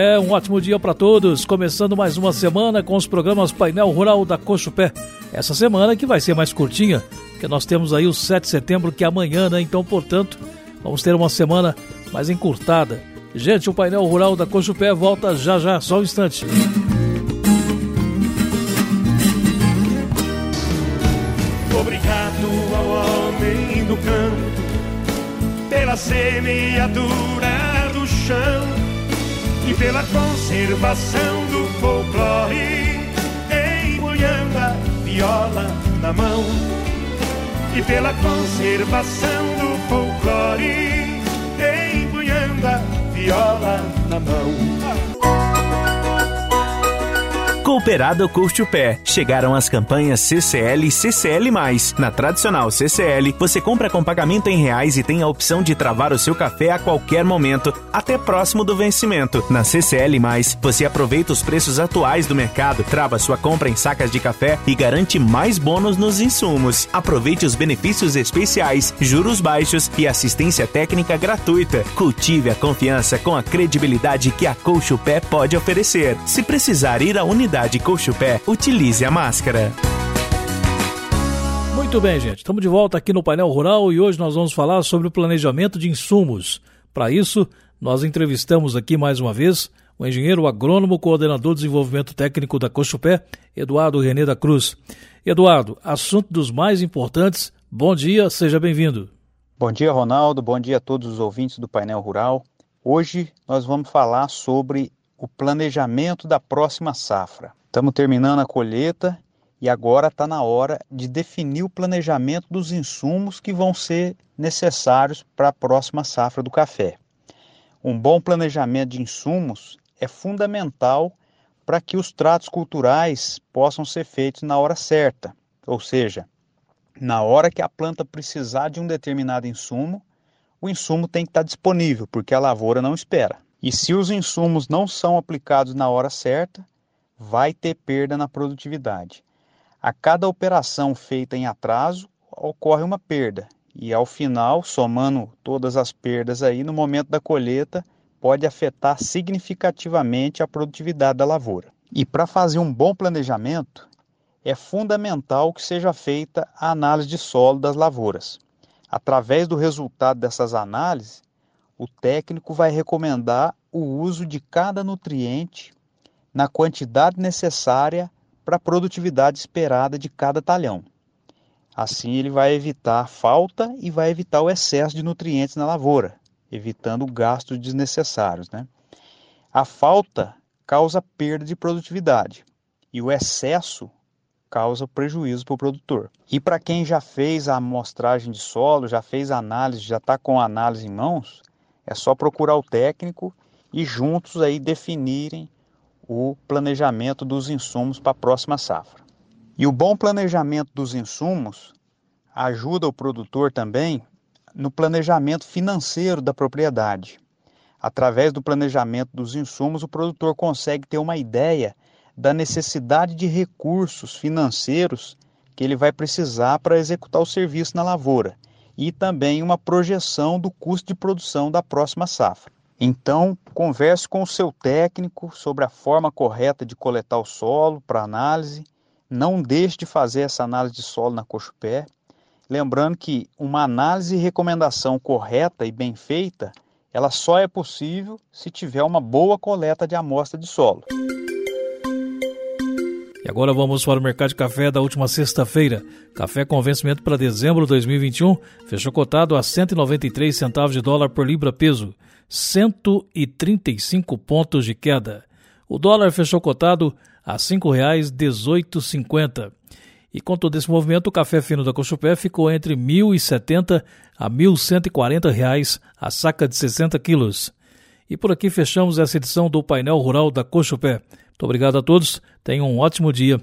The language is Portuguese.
É, um ótimo dia para todos. Começando mais uma semana com os programas Painel Rural da Cochupé. Essa semana que vai ser mais curtinha, porque nós temos aí o 7 de setembro que é amanhã, né? Então, portanto, vamos ter uma semana mais encurtada. Gente, o Painel Rural da Cochupé volta já já, só um instante. Obrigado ao homem do campo pela semeadura do chão e pela conservação do folclore, empunhando a viola na mão. E pela conservação do folclore, empunhando a viola na mão. Cooperado Curte o Pé. Chegaram as campanhas CCL e CCL+. Na tradicional CCL, você compra com pagamento em reais e tem a opção de travar o seu café a qualquer momento, até próximo do vencimento. Na CCL+, você aproveita os preços atuais do mercado, trava sua compra em sacas de café e garante mais bônus nos insumos. Aproveite os benefícios especiais, juros baixos e assistência técnica gratuita. Cultive a confiança com a credibilidade que a Colcho Pé pode oferecer. Se precisar ir à unidade Unidade Colchupé, utilize a máscara. Muito bem, gente. Estamos de volta aqui no painel rural e hoje nós vamos falar sobre o planejamento de insumos. Para isso, nós entrevistamos aqui mais uma vez o engenheiro agrônomo coordenador de desenvolvimento técnico da Cochupé, Eduardo Renê da Cruz. Eduardo, assunto dos mais importantes. Bom dia, seja bem-vindo. Bom dia, Ronaldo. Bom dia a todos os ouvintes do painel rural. Hoje nós vamos falar sobre o planejamento da próxima safra. Estamos terminando a colheita e agora está na hora de definir o planejamento dos insumos que vão ser necessários para a próxima safra do café. Um bom planejamento de insumos é fundamental para que os tratos culturais possam ser feitos na hora certa, ou seja, na hora que a planta precisar de um determinado insumo, o insumo tem que estar disponível, porque a lavoura não espera. E se os insumos não são aplicados na hora certa, vai ter perda na produtividade. A cada operação feita em atraso, ocorre uma perda. E ao final, somando todas as perdas aí, no momento da colheita, pode afetar significativamente a produtividade da lavoura. E para fazer um bom planejamento, é fundamental que seja feita a análise de solo das lavouras. Através do resultado dessas análises, o técnico vai recomendar o uso de cada nutriente na quantidade necessária para a produtividade esperada de cada talhão. Assim, ele vai evitar falta e vai evitar o excesso de nutrientes na lavoura, evitando gastos desnecessários. Né? A falta causa perda de produtividade e o excesso causa prejuízo para o produtor. E para quem já fez a amostragem de solo, já fez a análise, já está com a análise em mãos, é só procurar o técnico e juntos aí definirem o planejamento dos insumos para a próxima safra. E o bom planejamento dos insumos ajuda o produtor também no planejamento financeiro da propriedade. Através do planejamento dos insumos, o produtor consegue ter uma ideia da necessidade de recursos financeiros que ele vai precisar para executar o serviço na lavoura e também uma projeção do custo de produção da próxima safra. Então, converse com o seu técnico sobre a forma correta de coletar o solo para análise. Não deixe de fazer essa análise de solo na coxo-pé. Lembrando que uma análise e recomendação correta e bem feita, ela só é possível se tiver uma boa coleta de amostra de solo. E agora vamos para o mercado de café da última sexta-feira. Café com vencimento para dezembro de 2021 fechou cotado a 193 centavos de dólar por libra peso, 135 pontos de queda. O dólar fechou cotado a R$ 5,1850. E com todo esse movimento, o café fino da Cochupé ficou entre R$ 1.070 a 1.140 reais a saca de 60 quilos. E por aqui fechamos essa edição do painel rural da Cochupé. Muito obrigado a todos, tenham um ótimo dia